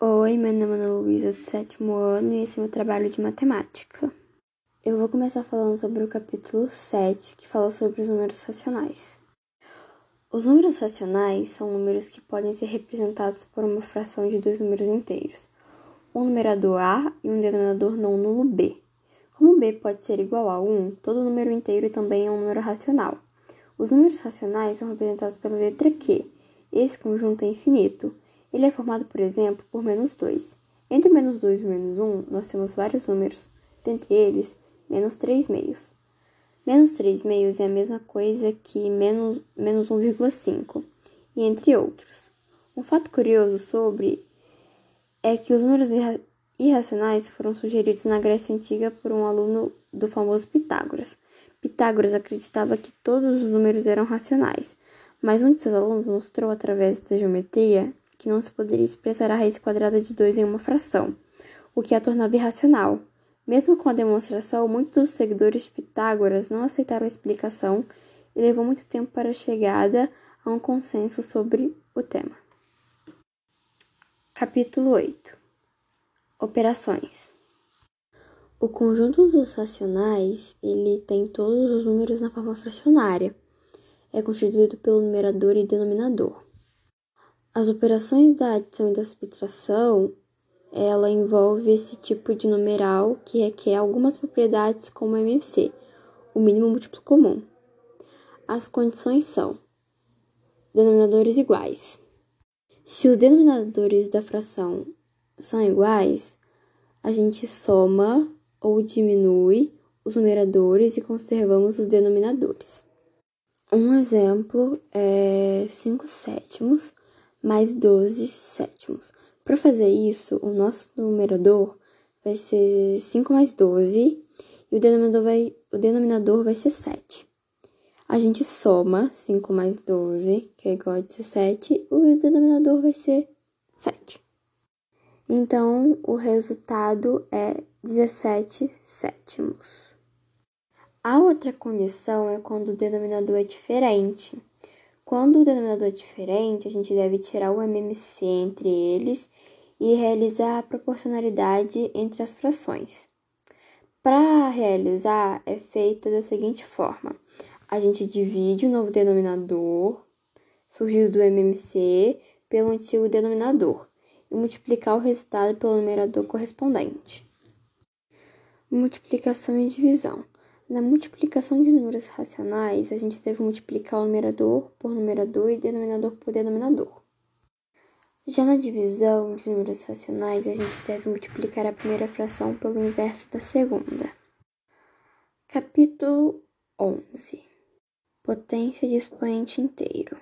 Oi, meu nome é Ana Luísa, do sétimo ano, e esse é meu trabalho de matemática. Eu vou começar falando sobre o capítulo 7, que fala sobre os números racionais. Os números racionais são números que podem ser representados por uma fração de dois números inteiros, um numerador A e um denominador não nulo B. Como B pode ser igual a 1, todo número inteiro também é um número racional. Os números racionais são representados pela letra Q. Esse conjunto é infinito ele é formado, por exemplo, por menos 2. Entre menos 2 e menos 1, nós temos vários números, dentre eles, menos 3 meios. Menos 3 meios é a mesma coisa que menos, menos 1,5, e entre outros. Um fato curioso sobre é que os números irracionais foram sugeridos na Grécia Antiga por um aluno do famoso Pitágoras. Pitágoras acreditava que todos os números eram racionais, mas um de seus alunos mostrou através da geometria que não se poderia expressar a raiz quadrada de 2 em uma fração, o que a tornava irracional. Mesmo com a demonstração, muitos dos seguidores de Pitágoras não aceitaram a explicação e levou muito tempo para a chegada a um consenso sobre o tema. Capítulo 8 Operações O conjunto dos racionais ele tem todos os números na forma fracionária. É constituído pelo numerador e denominador. As operações da adição e da subtração, ela envolve esse tipo de numeral que requer algumas propriedades como MMC, o mínimo múltiplo comum. As condições são denominadores iguais. Se os denominadores da fração são iguais, a gente soma ou diminui os numeradores e conservamos os denominadores. Um exemplo é 5 sétimos mais 12 sétimos. Para fazer isso, o nosso numerador vai ser 5 mais 12 e o denominador vai, o denominador vai ser 7. A gente soma 5 mais 12, que é igual a 17, e o denominador vai ser 7. Então, o resultado é 17 sétimos. A outra condição é quando o denominador é diferente. Quando o denominador é diferente, a gente deve tirar o MMC entre eles e realizar a proporcionalidade entre as frações. Para realizar, é feita da seguinte forma: a gente divide o novo denominador, surgido do MMC, pelo antigo denominador e multiplicar o resultado pelo numerador correspondente. Multiplicação e divisão. Na multiplicação de números racionais, a gente deve multiplicar o numerador por numerador e denominador por denominador. Já na divisão de números racionais, a gente deve multiplicar a primeira fração pelo inverso da segunda. Capítulo 11 Potência de expoente inteiro.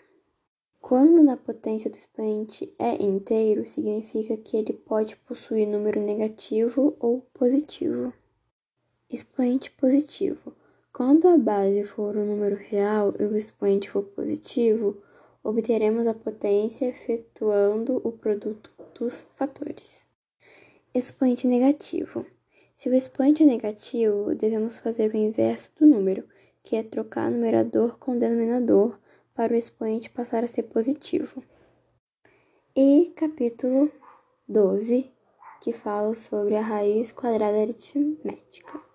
Quando na potência do expoente é inteiro, significa que ele pode possuir número negativo ou positivo. Expoente positivo. Quando a base for um número real e o expoente for positivo, obteremos a potência efetuando o produto dos fatores. Expoente negativo. Se o expoente é negativo, devemos fazer o inverso do número, que é trocar numerador com denominador para o expoente passar a ser positivo. E capítulo 12, que fala sobre a raiz quadrada aritmética.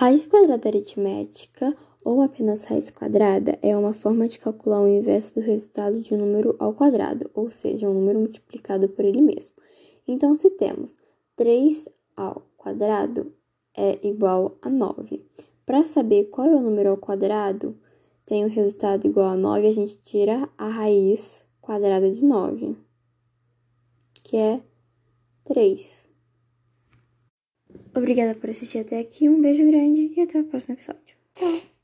Raiz quadrada aritmética, ou apenas raiz quadrada, é uma forma de calcular o inverso do resultado de um número ao quadrado, ou seja, um número multiplicado por ele mesmo. Então, se temos 3 ao quadrado é igual a 9. Para saber qual é o número ao quadrado, tem o resultado igual a 9, a gente tira a raiz quadrada de 9, que é 3. Obrigada por assistir até aqui, um beijo grande e até o próximo episódio. Tchau!